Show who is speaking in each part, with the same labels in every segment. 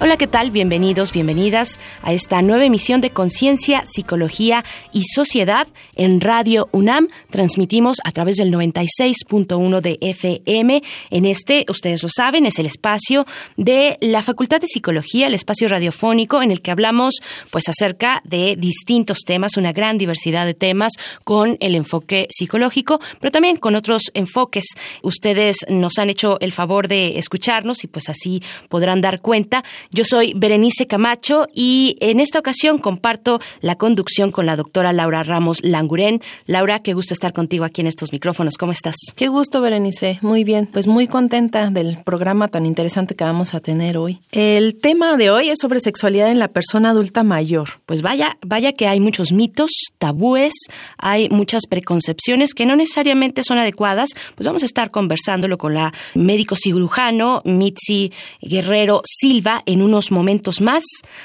Speaker 1: Hola, ¿qué tal? Bienvenidos, bienvenidas a esta nueva emisión de Conciencia, Psicología y Sociedad en Radio UNAM. Transmitimos a través del 96.1 de FM. En este, ustedes lo saben, es el espacio de la Facultad de Psicología, el espacio radiofónico en el que hablamos pues acerca de distintos temas, una gran diversidad de temas con el enfoque psicológico, pero también con otros enfoques. Ustedes nos han hecho el favor de escucharnos y pues así podrán dar cuenta yo soy Berenice Camacho y en esta ocasión comparto la conducción con la doctora Laura Ramos Languren. Laura, qué gusto estar contigo aquí en estos micrófonos. ¿Cómo estás?
Speaker 2: Qué gusto, Berenice. Muy bien. Pues muy contenta del programa tan interesante que vamos a tener hoy. El tema de hoy es sobre sexualidad en la persona adulta mayor.
Speaker 1: Pues vaya, vaya que hay muchos mitos, tabúes, hay muchas preconcepciones que no necesariamente son adecuadas. Pues vamos a estar conversándolo con la médico cirujano Mitzi Guerrero Silva en unos momentos más.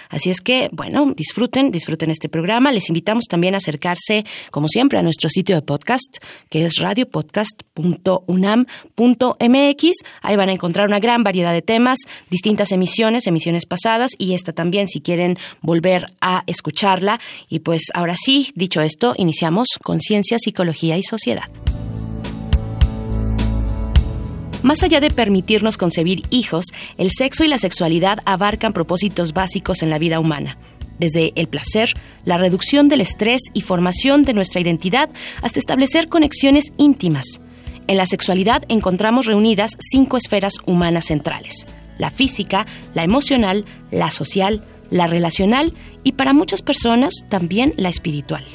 Speaker 1: Así es que, bueno, disfruten, disfruten este programa. Les invitamos también a acercarse, como siempre, a nuestro sitio de podcast, que es radiopodcast.unam.mx. Ahí van a encontrar una gran variedad de temas, distintas emisiones, emisiones pasadas y esta también, si quieren volver a escucharla. Y pues ahora sí, dicho esto, iniciamos Conciencia, Psicología y Sociedad. Más allá de permitirnos concebir hijos, el sexo y la sexualidad abarcan propósitos básicos en la vida humana desde el placer, la reducción del estrés y formación de nuestra identidad hasta establecer conexiones íntimas. En la sexualidad encontramos reunidas cinco esferas humanas centrales, la física, la emocional, la social, la relacional y para muchas personas también la espiritual.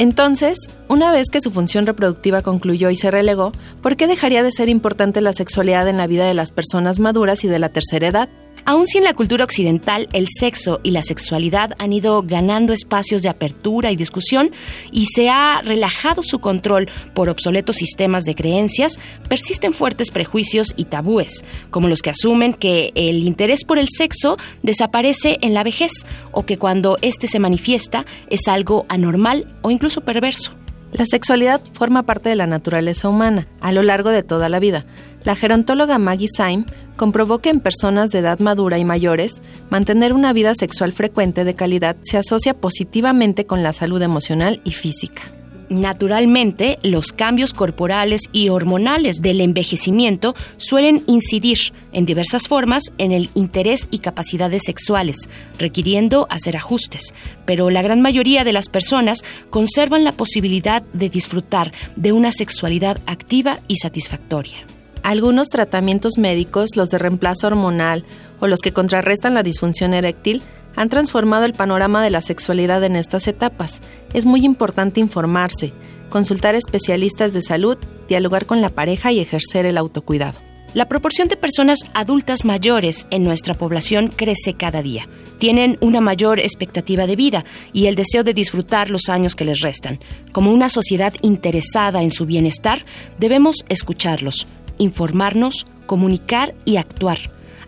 Speaker 2: Entonces, una vez que su función reproductiva concluyó y se relegó, ¿por qué dejaría de ser importante la sexualidad en la vida de las personas maduras y de la tercera edad?
Speaker 1: Aun si en la cultura occidental el sexo y la sexualidad han ido ganando espacios de apertura y discusión y se ha relajado su control por obsoletos sistemas de creencias, persisten fuertes prejuicios y tabúes, como los que asumen que el interés por el sexo desaparece en la vejez o que cuando éste se manifiesta es algo anormal o incluso perverso.
Speaker 2: La sexualidad forma parte de la naturaleza humana a lo largo de toda la vida. La gerontóloga Maggie Syme comprobó que en personas de edad madura y mayores, mantener una vida sexual frecuente de calidad se asocia positivamente con la salud emocional y física.
Speaker 1: Naturalmente, los cambios corporales y hormonales del envejecimiento suelen incidir en diversas formas en el interés y capacidades sexuales, requiriendo hacer ajustes, pero la gran mayoría de las personas conservan la posibilidad de disfrutar de una sexualidad activa y satisfactoria.
Speaker 2: Algunos tratamientos médicos, los de reemplazo hormonal o los que contrarrestan la disfunción eréctil, han transformado el panorama de la sexualidad en estas etapas. Es muy importante informarse, consultar especialistas de salud, dialogar con la pareja y ejercer el autocuidado.
Speaker 1: La proporción de personas adultas mayores en nuestra población crece cada día. Tienen una mayor expectativa de vida y el deseo de disfrutar los años que les restan. Como una sociedad interesada en su bienestar, debemos escucharlos, informarnos, comunicar y actuar,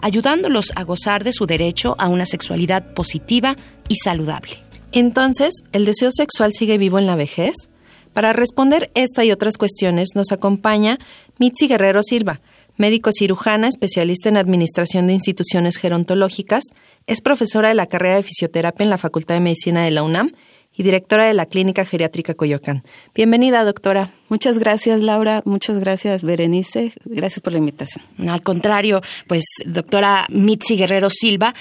Speaker 1: ayudándolos a gozar de su derecho a una sexualidad positiva y saludable.
Speaker 2: Entonces, ¿el deseo sexual sigue vivo en la vejez? Para responder esta y otras cuestiones nos acompaña Mitzi Guerrero Silva, médico cirujana, especialista en administración de instituciones gerontológicas, es profesora de la carrera de fisioterapia en la Facultad de Medicina de la UNAM y directora de la Clínica Geriátrica Coyoacán. Bienvenida, doctora.
Speaker 3: Muchas gracias, Laura. Muchas gracias, Berenice. Gracias por la invitación.
Speaker 1: Al contrario, pues, doctora Mitzi Guerrero Silva,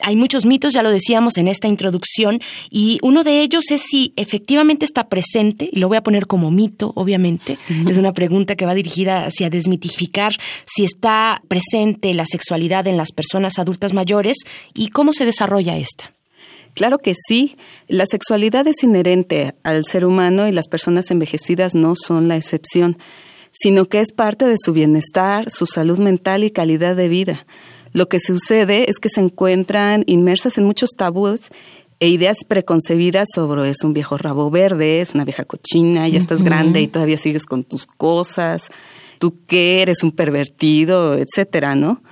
Speaker 1: hay muchos mitos, ya lo decíamos en esta introducción, y uno de ellos es si efectivamente está presente, y lo voy a poner como mito, obviamente, es una pregunta que va dirigida hacia desmitificar si está presente la sexualidad en las personas adultas mayores y cómo se desarrolla esta.
Speaker 3: Claro que sí, la sexualidad es inherente al ser humano y las personas envejecidas no son la excepción, sino que es parte de su bienestar, su salud mental y calidad de vida. lo que sucede es que se encuentran inmersas en muchos tabúes e ideas preconcebidas sobre es un viejo rabo verde, es una vieja cochina, ya estás grande y todavía sigues con tus cosas, tú qué eres un pervertido, etcétera, ¿no?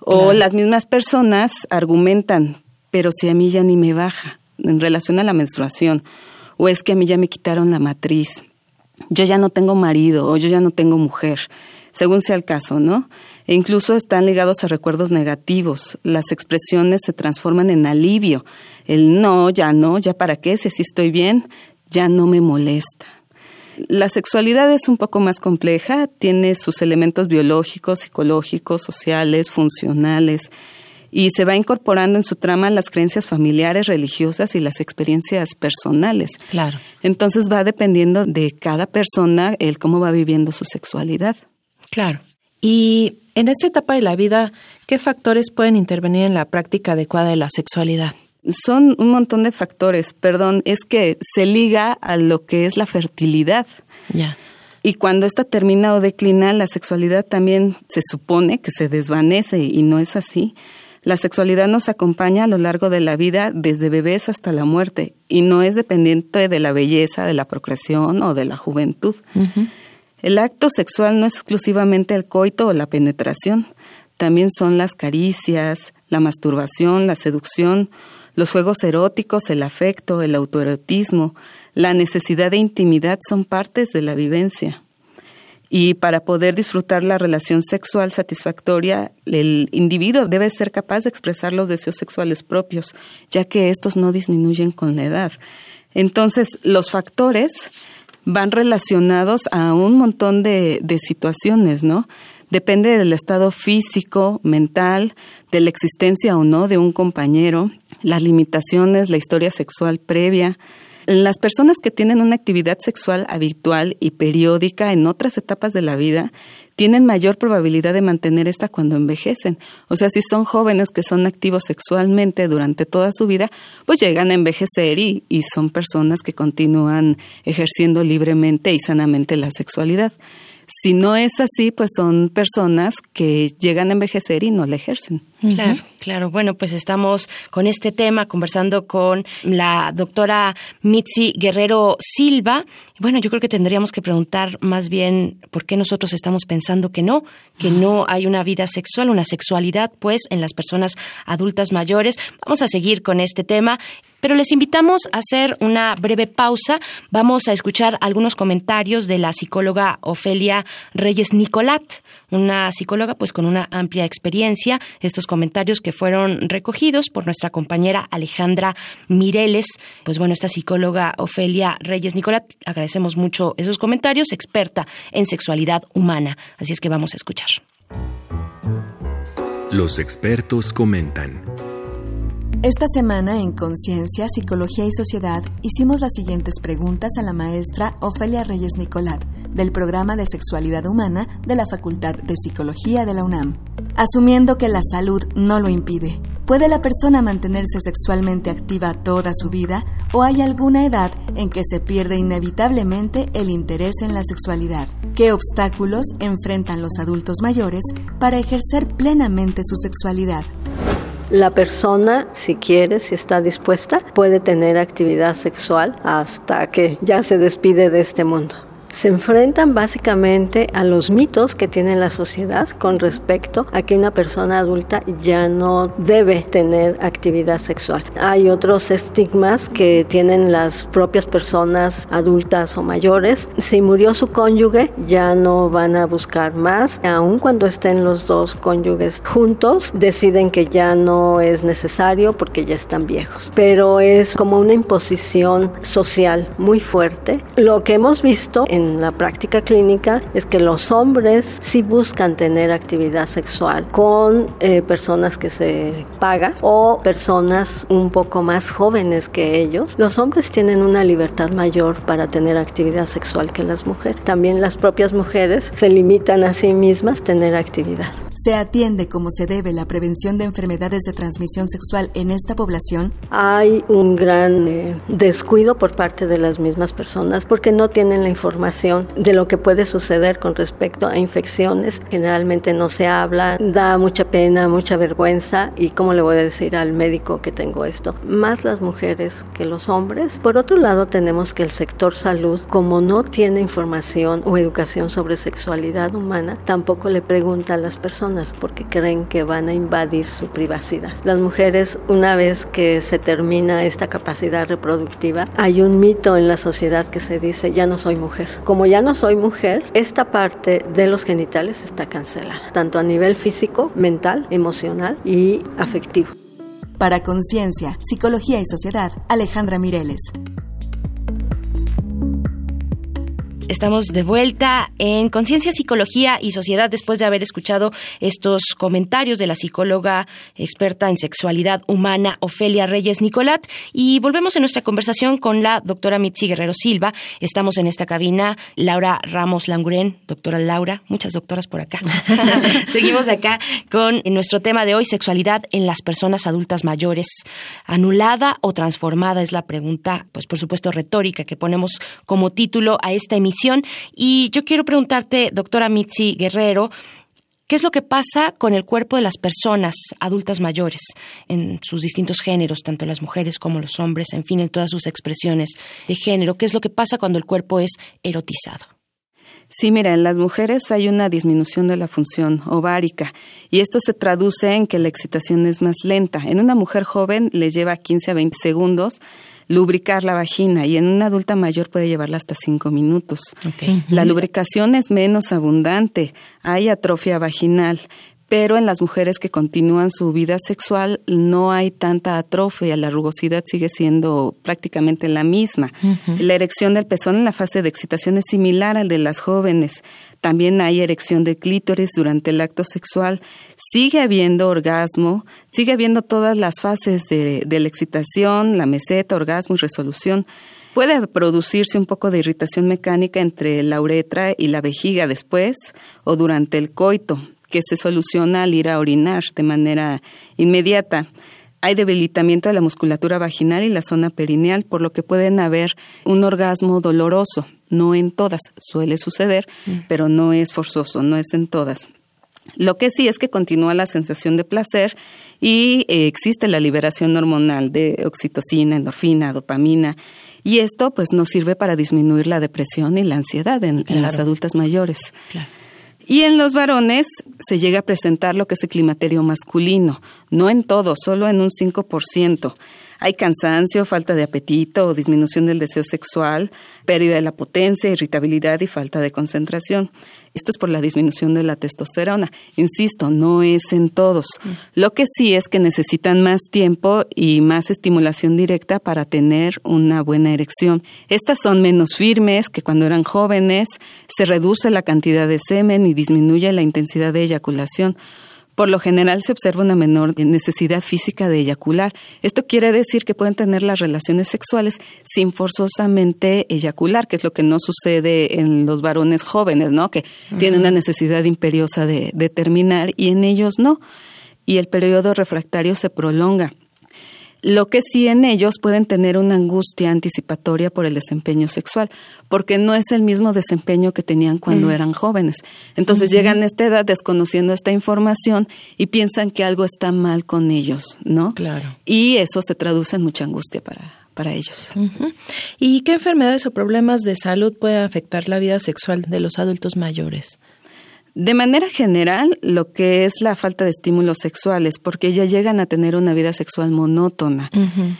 Speaker 3: O las mismas personas argumentan, pero si a mí ya ni me baja en relación a la menstruación, o es que a mí ya me quitaron la matriz, yo ya no tengo marido o yo ya no tengo mujer, según sea el caso, ¿no? E incluso están ligados a recuerdos negativos. Las expresiones se transforman en alivio. El no, ya no, ya para qué, si estoy bien, ya no me molesta. La sexualidad es un poco más compleja, tiene sus elementos biológicos, psicológicos, sociales, funcionales, y se va incorporando en su trama las creencias familiares, religiosas y las experiencias personales.
Speaker 2: Claro.
Speaker 3: Entonces va dependiendo de cada persona el cómo va viviendo su sexualidad.
Speaker 2: Claro. Y en esta etapa de la vida, ¿qué factores pueden intervenir en la práctica adecuada de la sexualidad?
Speaker 3: Son un montón de factores, perdón, es que se liga a lo que es la fertilidad.
Speaker 2: Ya.
Speaker 3: Y cuando esta termina o declina, la sexualidad también se supone que se desvanece y no es así. La sexualidad nos acompaña a lo largo de la vida desde bebés hasta la muerte y no es dependiente de la belleza, de la procreación o de la juventud. El acto sexual no es exclusivamente el coito o la penetración, también son las caricias, la masturbación, la seducción, los juegos eróticos, el afecto, el autoerotismo, la necesidad de intimidad son partes de la vivencia. Y para poder disfrutar la relación sexual satisfactoria, el individuo debe ser capaz de expresar los deseos sexuales propios, ya que estos no disminuyen con la edad. Entonces, los factores van relacionados a un montón de, de situaciones, ¿no? Depende del estado físico, mental, de la existencia o no de un compañero, las limitaciones, la historia sexual previa, las personas que tienen una actividad sexual habitual y periódica en otras etapas de la vida tienen mayor probabilidad de mantener esta cuando envejecen. O sea, si son jóvenes que son activos sexualmente durante toda su vida, pues llegan a envejecer y, y son personas que continúan ejerciendo libremente y sanamente la sexualidad. Si no es así, pues son personas que llegan a envejecer y no la ejercen.
Speaker 1: Claro, claro. Bueno, pues estamos con este tema conversando con la doctora Mitzi Guerrero Silva. Bueno, yo creo que tendríamos que preguntar más bien por qué nosotros estamos pensando que no, que no hay una vida sexual, una sexualidad, pues, en las personas adultas mayores. Vamos a seguir con este tema, pero les invitamos a hacer una breve pausa. Vamos a escuchar algunos comentarios de la psicóloga Ofelia Reyes Nicolat, una psicóloga pues con una amplia experiencia. Estos comentarios que fueron recogidos por nuestra compañera Alejandra Mireles. Pues bueno, esta psicóloga Ofelia Reyes Nicolat, agradecemos mucho esos comentarios, experta en sexualidad humana. Así es que vamos a escuchar.
Speaker 4: Los expertos comentan.
Speaker 5: Esta semana en Conciencia, Psicología y Sociedad hicimos las siguientes preguntas a la maestra Ofelia Reyes Nicolat del programa de Sexualidad Humana de la Facultad de Psicología de la UNAM. Asumiendo que la salud no lo impide, ¿puede la persona mantenerse sexualmente activa toda su vida o hay alguna edad en que se pierde inevitablemente el interés en la sexualidad? ¿Qué obstáculos enfrentan los adultos mayores para ejercer plenamente su sexualidad?
Speaker 6: La persona, si quiere, si está dispuesta, puede tener actividad sexual hasta que ya se despide de este mundo se enfrentan básicamente a los mitos que tiene la sociedad con respecto a que una persona adulta ya no debe tener actividad sexual. Hay otros estigmas que tienen las propias personas adultas o mayores. Si murió su cónyuge, ya no van a buscar más. Aun cuando estén los dos cónyuges juntos, deciden que ya no es necesario porque ya están viejos. Pero es como una imposición social muy fuerte. Lo que hemos visto en la práctica clínica es que los hombres sí buscan tener actividad sexual con eh, personas que se paga o personas un poco más jóvenes que ellos. Los hombres tienen una libertad mayor para tener actividad sexual que las mujeres. También las propias mujeres se limitan a sí mismas tener actividad.
Speaker 5: ¿Se atiende como se debe la prevención de enfermedades de transmisión sexual en esta población?
Speaker 6: Hay un gran eh, descuido por parte de las mismas personas porque no tienen la información de lo que puede suceder con respecto a infecciones. Generalmente no se habla, da mucha pena, mucha vergüenza y cómo le voy a decir al médico que tengo esto. Más las mujeres que los hombres. Por otro lado, tenemos que el sector salud, como no tiene información o educación sobre sexualidad humana, tampoco le pregunta a las personas porque creen que van a invadir su privacidad. Las mujeres, una vez que se termina esta capacidad reproductiva, hay un mito en la sociedad que se dice, ya no soy mujer. Como ya no soy mujer, esta parte de los genitales está cancelada, tanto a nivel físico, mental, emocional y afectivo.
Speaker 5: Para Conciencia, Psicología y Sociedad, Alejandra Mireles.
Speaker 1: Estamos de vuelta en Conciencia, Psicología y Sociedad después de haber escuchado estos comentarios de la psicóloga experta en sexualidad humana Ofelia Reyes Nicolat y volvemos en nuestra conversación con la doctora Mitzi Guerrero Silva. Estamos en esta cabina, Laura Ramos Languren, doctora Laura, muchas doctoras por acá. Seguimos acá con nuestro tema de hoy, sexualidad en las personas adultas mayores. ¿Anulada o transformada? Es la pregunta, pues por supuesto retórica que ponemos como título a esta emisión y yo quiero preguntarte, doctora Mitzi Guerrero, ¿Qué es lo que pasa con el cuerpo de las personas adultas mayores en sus distintos géneros, tanto las mujeres como los hombres, en fin, en todas sus expresiones de género? ¿Qué es lo que pasa cuando el cuerpo es erotizado?
Speaker 3: Sí, mira, en las mujeres hay una disminución de la función ovárica y esto se traduce en que la excitación es más lenta. En una mujer joven le lleva 15 a 20 segundos lubricar la vagina y en una adulta mayor puede llevarla hasta cinco minutos. La lubricación es menos abundante, hay atrofia vaginal, pero en las mujeres que continúan su vida sexual no hay tanta atrofia, la rugosidad sigue siendo prácticamente la misma. La erección del pezón en la fase de excitación es similar al de las jóvenes. También hay erección de clítoris durante el acto sexual. Sigue habiendo orgasmo, sigue habiendo todas las fases de, de la excitación, la meseta, orgasmo y resolución. Puede producirse un poco de irritación mecánica entre la uretra y la vejiga después o durante el coito que se soluciona al ir a orinar de manera inmediata. Hay debilitamiento de la musculatura vaginal y la zona perineal, por lo que pueden haber un orgasmo doloroso. No en todas, suele suceder, mm. pero no es forzoso, no es en todas. Lo que sí es que continúa la sensación de placer y eh, existe la liberación hormonal de oxitocina, endorfina, dopamina. Y esto pues nos sirve para disminuir la depresión y la ansiedad en, las adultas mayores. Y en los varones se llega a presentar lo que es el climaterio masculino, no en todo, solo en un 5%. Hay cansancio, falta de apetito o disminución del deseo sexual, pérdida de la potencia, irritabilidad y falta de concentración. Esto es por la disminución de la testosterona. Insisto, no es en todos. Mm. Lo que sí es que necesitan más tiempo y más estimulación directa para tener una buena erección. Estas son menos firmes que cuando eran jóvenes, se reduce la cantidad de semen y disminuye la intensidad de eyaculación. Por lo general se observa una menor necesidad física de eyacular. Esto quiere decir que pueden tener las relaciones sexuales sin forzosamente eyacular, que es lo que no sucede en los varones jóvenes, ¿no? Que tienen una necesidad imperiosa de, de terminar y en ellos no. Y el periodo refractario se prolonga. Lo que sí en ellos pueden tener una angustia anticipatoria por el desempeño sexual, porque no es el mismo desempeño que tenían cuando eran jóvenes. Entonces llegan a esta edad desconociendo esta información y piensan que algo está mal con ellos, ¿no?
Speaker 1: Claro.
Speaker 3: Y eso se traduce en mucha angustia para, para ellos.
Speaker 2: ¿Y qué enfermedades o problemas de salud pueden afectar la vida sexual de los adultos mayores?
Speaker 3: De manera general, lo que es la falta de estímulos sexuales, porque ya llegan a tener una vida sexual monótona,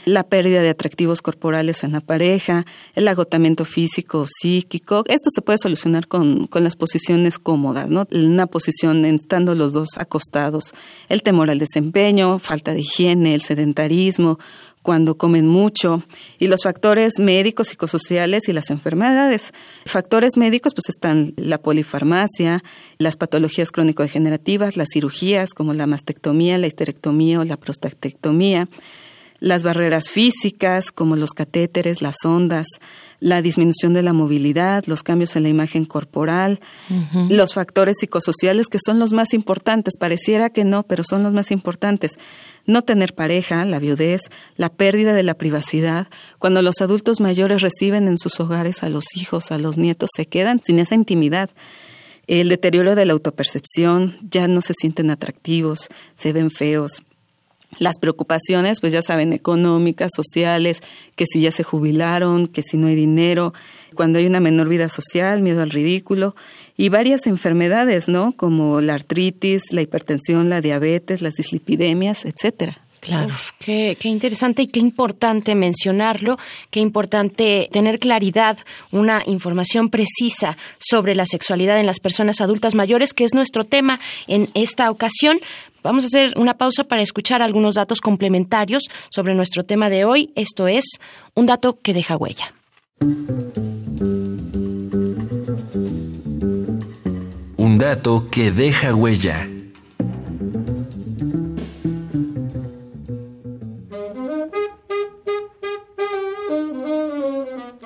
Speaker 3: la pérdida de atractivos corporales en la pareja, el agotamiento físico, psíquico, esto se puede solucionar con, con las posiciones cómodas, ¿no? Una posición estando los dos acostados, el temor al desempeño, falta de higiene, el sedentarismo, cuando comen mucho y los factores médicos, psicosociales y las enfermedades. Factores médicos pues están la polifarmacia, las patologías crónico-degenerativas, las cirugías como la mastectomía, la histerectomía o la prostatectomía, las barreras físicas como los catéteres, las ondas, la disminución de la movilidad, los cambios en la imagen corporal, los factores psicosociales que son los más importantes. Pareciera que no, pero son los más importantes. No tener pareja, la viudez, la pérdida de la privacidad. Cuando los adultos mayores reciben en sus hogares a los hijos, a los nietos, se quedan sin esa intimidad. El deterioro de la autopercepción, ya no se sienten atractivos, se ven feos, las preocupaciones, pues ya saben, económicas, sociales, que si ya se jubilaron, que si no hay dinero, cuando hay una menor vida social, miedo al ridículo, y varias enfermedades, ¿no? Como la artritis, la hipertensión, la diabetes, las dislipidemias, etcétera.
Speaker 1: Claro, qué, qué, interesante y qué importante mencionarlo, qué importante tener claridad, una información precisa sobre la sexualidad en las personas adultas mayores, que es nuestro tema en esta ocasión. Vamos a hacer una pausa para escuchar algunos datos complementarios sobre nuestro tema de hoy. Esto es un dato que deja huella.
Speaker 4: Un dato que deja huella.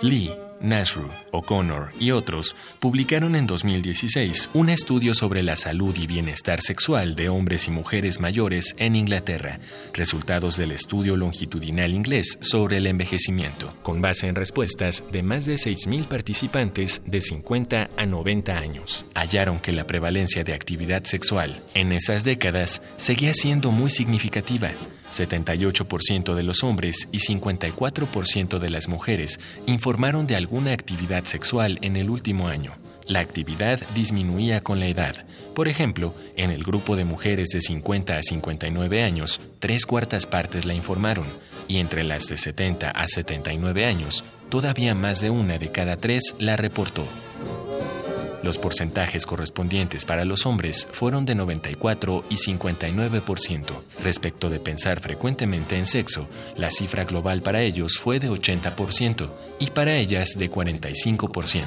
Speaker 4: Lee Nasru, O'Connor y otros publicaron en 2016 un estudio sobre la salud y bienestar sexual de hombres y mujeres mayores en Inglaterra, resultados del estudio longitudinal inglés sobre el envejecimiento, con base en respuestas de más de 6.000 participantes de 50 a 90 años. Hallaron que la prevalencia de actividad sexual en esas décadas seguía siendo muy significativa 78% de los hombres y 54% de las mujeres informaron de alguna actividad sexual en el último año. La actividad disminuía con la edad. Por ejemplo, en el grupo de mujeres de 50 a 59 años, tres cuartas partes la informaron, y entre las de 70 a 79 años, todavía más de una de cada tres la reportó. Los porcentajes correspondientes para los hombres fueron de 94 y 59%. Respecto de pensar frecuentemente en sexo, la cifra global para ellos fue de 80% y para ellas de 45%.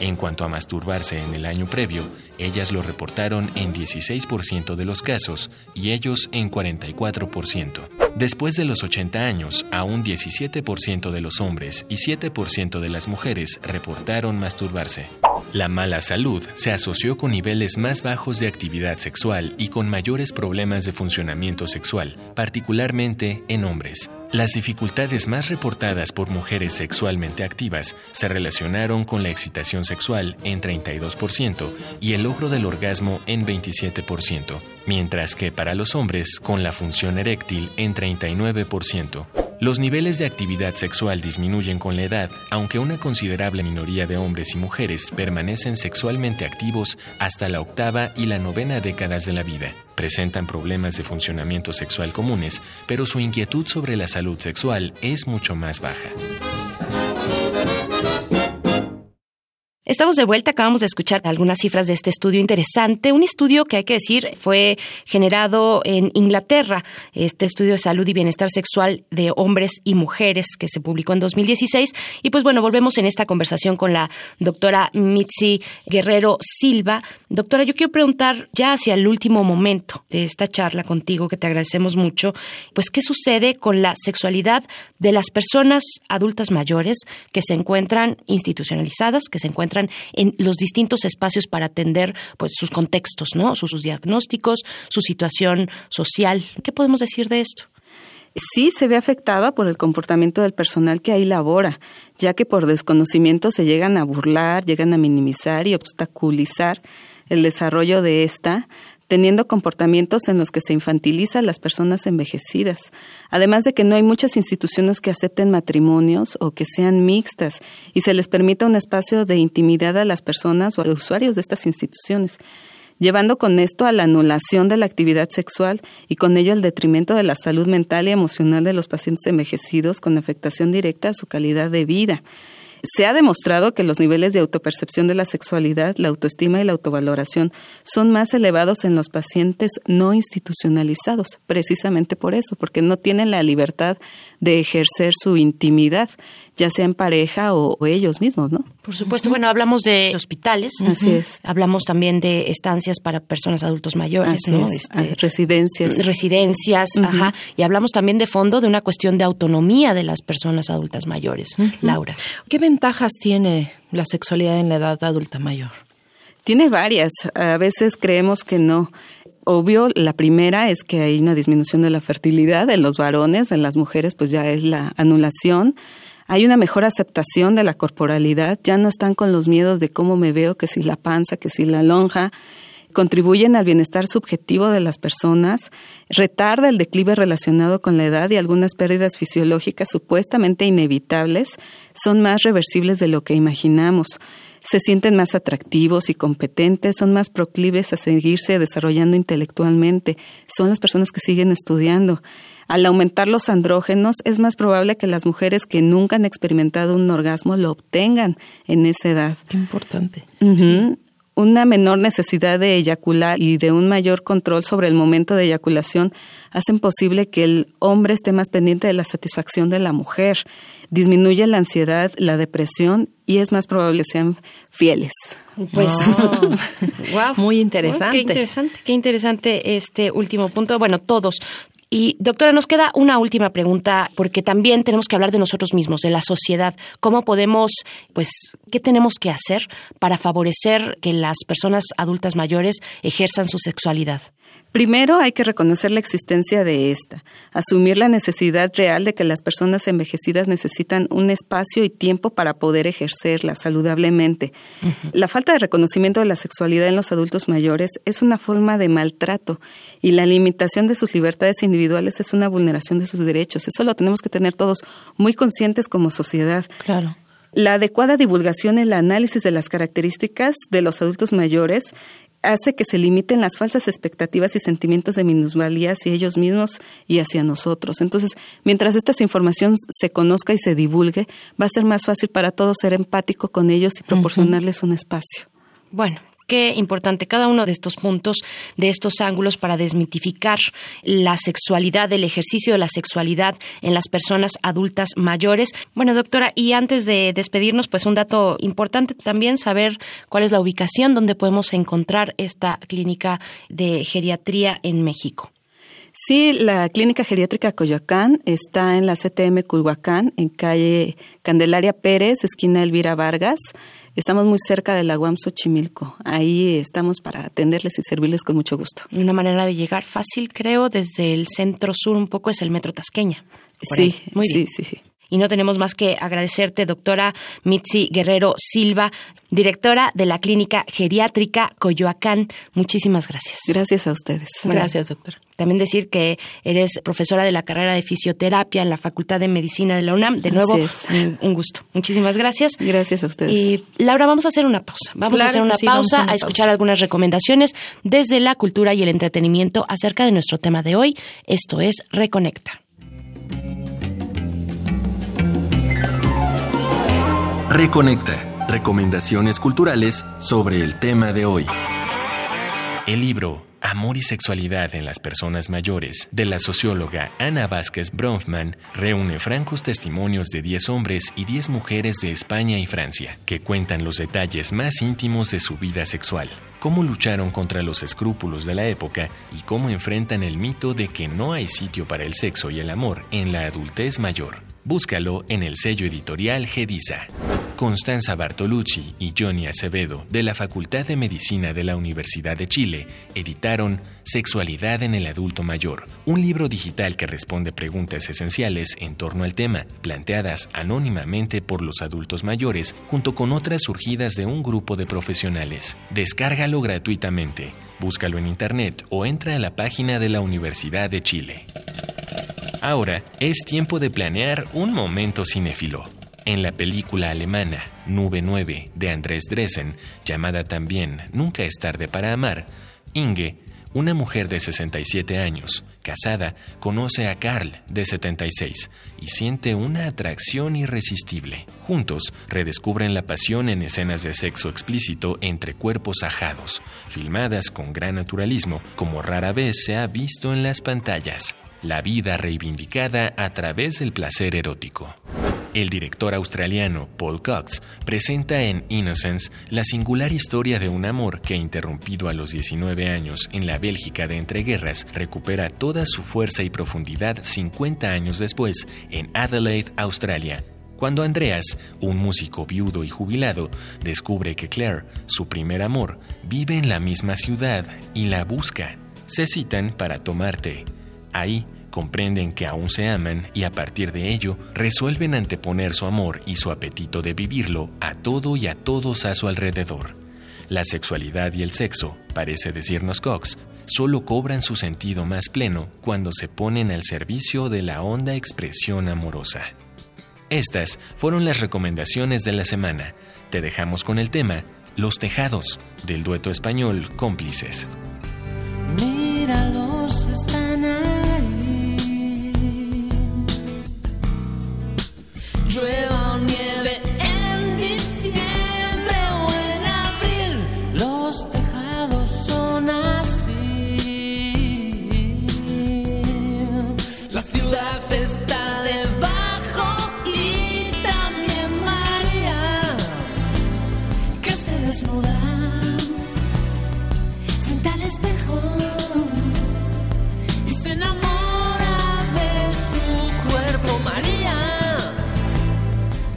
Speaker 4: En cuanto a masturbarse en el año previo, ellas lo reportaron en 16% de los casos y ellos en 44%. Después de los 80 años, aún 17% de los hombres y 7% de las mujeres reportaron masturbarse. La mala salud se asoció con niveles más bajos de actividad sexual y con mayores problemas de funcionamiento sexual, particularmente en hombres. Las dificultades más reportadas por mujeres sexualmente activas se relacionaron con la excitación sexual en 32% y el logro del orgasmo en 27%, mientras que para los hombres con la función eréctil en 39%. Los niveles de actividad sexual disminuyen con la edad, aunque una considerable minoría de hombres y mujeres permanecen sexualmente activos hasta la octava y la novena décadas de la vida. Presentan problemas de funcionamiento sexual comunes, pero su inquietud sobre la salud sexual es mucho más baja.
Speaker 1: Estamos de vuelta, acabamos de escuchar algunas cifras de este estudio interesante, un estudio que hay que decir fue generado en Inglaterra, este estudio de salud y bienestar sexual de hombres y mujeres que se publicó en 2016 y pues bueno, volvemos en esta conversación con la doctora Mitzi Guerrero Silva. Doctora, yo quiero preguntar ya hacia el último momento de esta charla contigo que te agradecemos mucho, pues qué sucede con la sexualidad de las personas adultas mayores que se encuentran institucionalizadas, que se encuentran en los distintos espacios para atender pues sus contextos, ¿no? Sus, sus diagnósticos, su situación social. ¿Qué podemos decir de esto?
Speaker 3: sí se ve afectada por el comportamiento del personal que ahí labora, ya que por desconocimiento se llegan a burlar, llegan a minimizar y obstaculizar el desarrollo de esta, teniendo comportamientos en los que se infantiliza a las personas envejecidas, además de que no hay muchas instituciones que acepten matrimonios o que sean mixtas y se les permita un espacio de intimidad a las personas o a los usuarios de estas instituciones llevando con esto a la anulación de la actividad sexual y con ello al detrimento de la salud mental y emocional de los pacientes envejecidos con afectación directa a su calidad de vida. Se ha demostrado que los niveles de autopercepción de la sexualidad, la autoestima y la autovaloración son más elevados en los pacientes no institucionalizados, precisamente por eso, porque no tienen la libertad de ejercer su intimidad, ya sea en pareja o, ellos mismos, ¿no?
Speaker 1: Por supuesto, bueno, hablamos de hospitales,
Speaker 3: así es.
Speaker 1: Hablamos también de estancias para personas adultos mayores, ¿no?
Speaker 3: Este, ah, residencias.
Speaker 1: Residencias, ajá. Y hablamos también de fondo de una cuestión de autonomía de las personas adultas mayores. Laura.
Speaker 2: ¿Qué ventajas tiene la sexualidad en la edad adulta mayor?
Speaker 3: Tiene varias. A veces creemos que no. Obvio, la primera es que hay una disminución de la fertilidad en los varones, en las mujeres pues ya es la anulación. Hay una mejor aceptación de la corporalidad, ya no están con los miedos de cómo me veo, que si la panza, que si la lonja. Contribuyen al bienestar subjetivo de las personas, retarda el declive relacionado con la edad y algunas pérdidas fisiológicas supuestamente inevitables son más reversibles de lo que imaginamos se sienten más atractivos y competentes, son más proclives a seguirse desarrollando intelectualmente, son las personas que siguen estudiando. Al aumentar los andrógenos, es más probable que las mujeres que nunca han experimentado un orgasmo lo obtengan en esa edad.
Speaker 2: Qué importante
Speaker 3: una menor necesidad de eyacular y de un mayor control sobre el momento de eyaculación hacen posible que el hombre esté más pendiente de la satisfacción de la mujer, disminuye la ansiedad, la depresión y es más probable que sean fieles.
Speaker 1: Pues
Speaker 2: wow. muy interesante.
Speaker 1: qué interesante, qué interesante este último punto. Bueno, todos y doctora, nos queda una última pregunta porque también tenemos que hablar de nosotros mismos, de la sociedad. ¿Cómo podemos, pues, qué tenemos que hacer para favorecer que las personas adultas mayores ejerzan su sexualidad?
Speaker 3: Primero hay que reconocer la existencia de esta, asumir la necesidad real de que las personas envejecidas necesitan un espacio y tiempo para poder ejercerla saludablemente. La falta de reconocimiento de la sexualidad en los adultos mayores es una forma de maltrato y la limitación de sus libertades individuales es una vulneración de sus derechos. Eso lo tenemos que tener todos muy conscientes como sociedad.
Speaker 1: Claro.
Speaker 3: La adecuada divulgación y el análisis de las características de los adultos mayores hace que se limiten las falsas expectativas y sentimientos de minusvalía hacia ellos mismos y hacia nosotros. Entonces, mientras esta información se conozca y se divulgue, va a ser más fácil para todos ser empático con ellos y proporcionarles un espacio.
Speaker 1: Bueno, qué importante cada uno de estos puntos, de estos ángulos para desmitificar la sexualidad, el ejercicio de la sexualidad en las personas adultas mayores. Bueno, doctora, y antes de despedirnos, pues un dato importante también saber cuál es la ubicación donde podemos encontrar esta clínica de geriatría en México.
Speaker 3: Sí, la Clínica Geriátrica Coyoacán está en la CTM Culhuacán, en calle Candelaria Pérez, esquina Elvira Vargas. Estamos muy cerca de la UAM Xochimilco. Ahí estamos para atenderles y servirles con mucho gusto.
Speaker 1: Una manera de llegar fácil, creo, desde el centro sur un poco es el Metro Tasqueña.
Speaker 3: Sí, muy sí, sí, sí.
Speaker 1: Y no tenemos más que agradecerte, doctora Mitzi Guerrero Silva, directora de la Clínica Geriátrica Coyoacán. Muchísimas gracias.
Speaker 3: Gracias a ustedes.
Speaker 2: gracias, doctora.
Speaker 1: También decir que eres profesora de la carrera de fisioterapia en la Facultad de Medicina de la UNAM. De nuevo, un, gusto. Muchísimas gracias.
Speaker 3: Gracias a ustedes.
Speaker 1: Y Laura, vamos a hacer una pausa. Vamos a hacer una pausa, a, escuchar algunas recomendaciones desde la cultura y el entretenimiento acerca de nuestro tema de hoy. Esto es Reconecta.
Speaker 4: Reconecta. Recomendaciones culturales sobre el tema de hoy. El libro Amor y Sexualidad en las Personas Mayores, de la socióloga Ana Vázquez Bronfman, reúne francos testimonios de 10 hombres y 10 mujeres de España y Francia, que cuentan los detalles más íntimos de su vida sexual, cómo lucharon contra los escrúpulos de la época y cómo enfrentan el mito de que no hay sitio para el sexo y el amor en la adultez mayor. Búscalo en el sello editorial Gedisa. Constanza Bartolucci y Johnny Acevedo, de la Facultad de Medicina de la Universidad de Chile, editaron Sexualidad en el adulto mayor, un libro digital que responde preguntas esenciales en torno al tema, planteadas anónimamente por los adultos mayores, junto con otras surgidas de un grupo de profesionales. Descárgalo gratuitamente. Búscalo en Internet o entra a la página de la Universidad de Chile. Ahora es tiempo de planear un momento cinéfilo. En la película alemana Nube 9 de Andrés Dressen, llamada también Nunca es tarde para amar, Inge, una mujer de 67 años, casada, conoce a Carl, de 76, y siente una atracción irresistible. Juntos, redescubren la pasión en escenas de sexo explícito entre cuerpos ajados, filmadas con gran naturalismo, como rara vez se ha visto en las pantallas. La vida reivindicada a través del placer erótico. El director australiano Paul Cox presenta en Innocence la singular historia de un amor que, interrumpido a los 19 años en la Bélgica de entreguerras, recupera toda su fuerza y profundidad 50 años después en Adelaide, Australia, cuando Andreas, un músico viudo y jubilado, descubre que Claire, su primer amor, vive en la misma ciudad y la busca. Se citan para tomarte. Ahí, comprenden que aún se aman y a partir de ello resuelven anteponer su amor y su apetito de vivirlo a todo y a todos a su alrededor. La sexualidad y el sexo, parece decirnos Cox, solo cobran su sentido más pleno cuando se ponen al servicio de la honda expresión amorosa. Estas fueron las recomendaciones de la semana. Te dejamos con el tema Los Tejados, del dueto español Cómplices.
Speaker 7: Míralos, desnuda frente al espejo. y se enamora de su cuerpo, María.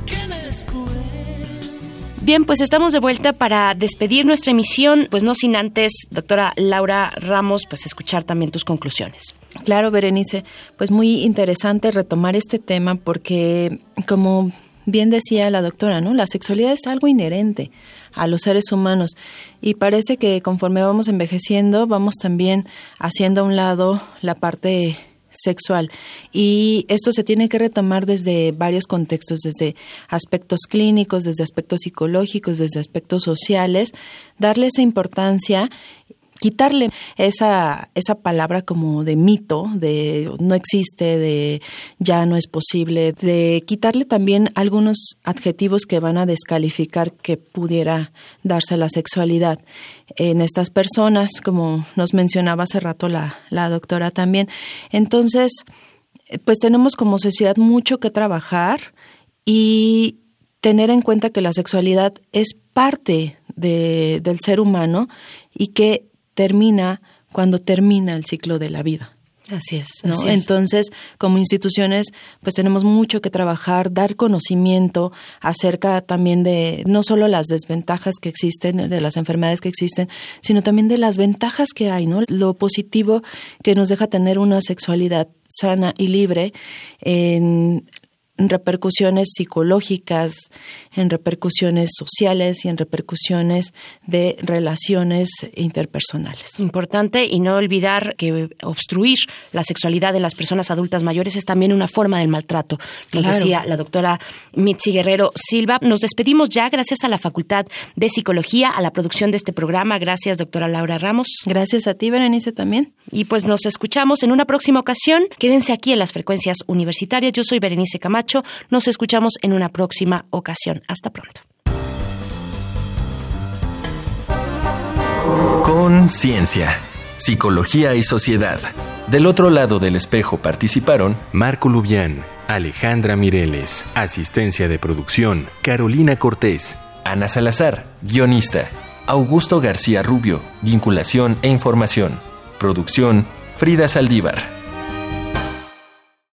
Speaker 7: que me descubre.
Speaker 1: Bien, pues estamos de vuelta para despedir nuestra emisión, pues no sin antes, doctora Laura Ramos, pues escuchar también tus conclusiones.
Speaker 2: Claro, Berenice, pues muy interesante retomar este tema porque, como bien decía la doctora, ¿no? La sexualidad es algo inherente a los seres humanos. Y parece que conforme vamos envejeciendo vamos también haciendo a un lado la parte sexual. Y esto se tiene que retomar desde varios contextos, desde aspectos clínicos, desde aspectos psicológicos, desde aspectos sociales, darle esa importancia quitarle esa, esa palabra como de mito, de no existe, de ya no es posible, de quitarle también algunos adjetivos que van a descalificar que pudiera darse la sexualidad en estas personas, como nos mencionaba hace rato la, la doctora también. Entonces, pues tenemos como sociedad mucho que trabajar y tener en cuenta que la sexualidad es parte de, del ser humano y que termina cuando termina el ciclo de la vida.
Speaker 1: Así es.
Speaker 2: ¿no?
Speaker 1: así es.
Speaker 2: Entonces, como instituciones, pues tenemos mucho que trabajar, dar conocimiento acerca también de no solo las desventajas que existen, de las enfermedades que existen, sino también de las ventajas que hay, ¿no? Lo positivo que nos deja tener una sexualidad sana y libre en repercusiones psicológicas, en repercusiones sociales y en repercusiones de relaciones interpersonales.
Speaker 1: Importante y no olvidar que obstruir la sexualidad de las personas adultas mayores es también una forma del maltrato. Nos
Speaker 2: Claro.
Speaker 1: decía la doctora Mitzi Guerrero Silva. Nos despedimos ya gracias a la Facultad de Psicología, a la producción de este programa. Gracias, doctora Laura Ramos.
Speaker 2: Gracias a ti, Berenice, también.
Speaker 1: Y pues nos escuchamos en una próxima ocasión. Quédense aquí en las frecuencias universitarias. Yo soy Berenice Camacho. Nos escuchamos en una próxima ocasión. Hasta pronto.
Speaker 4: Conciencia, psicología y sociedad. Del otro lado del espejo participaron Marco Lubián, Alejandra Mireles, asistencia de producción, Carolina Cortés, Ana Salazar, guionista, Augusto García Rubio, vinculación e información, producción, Frida Saldívar.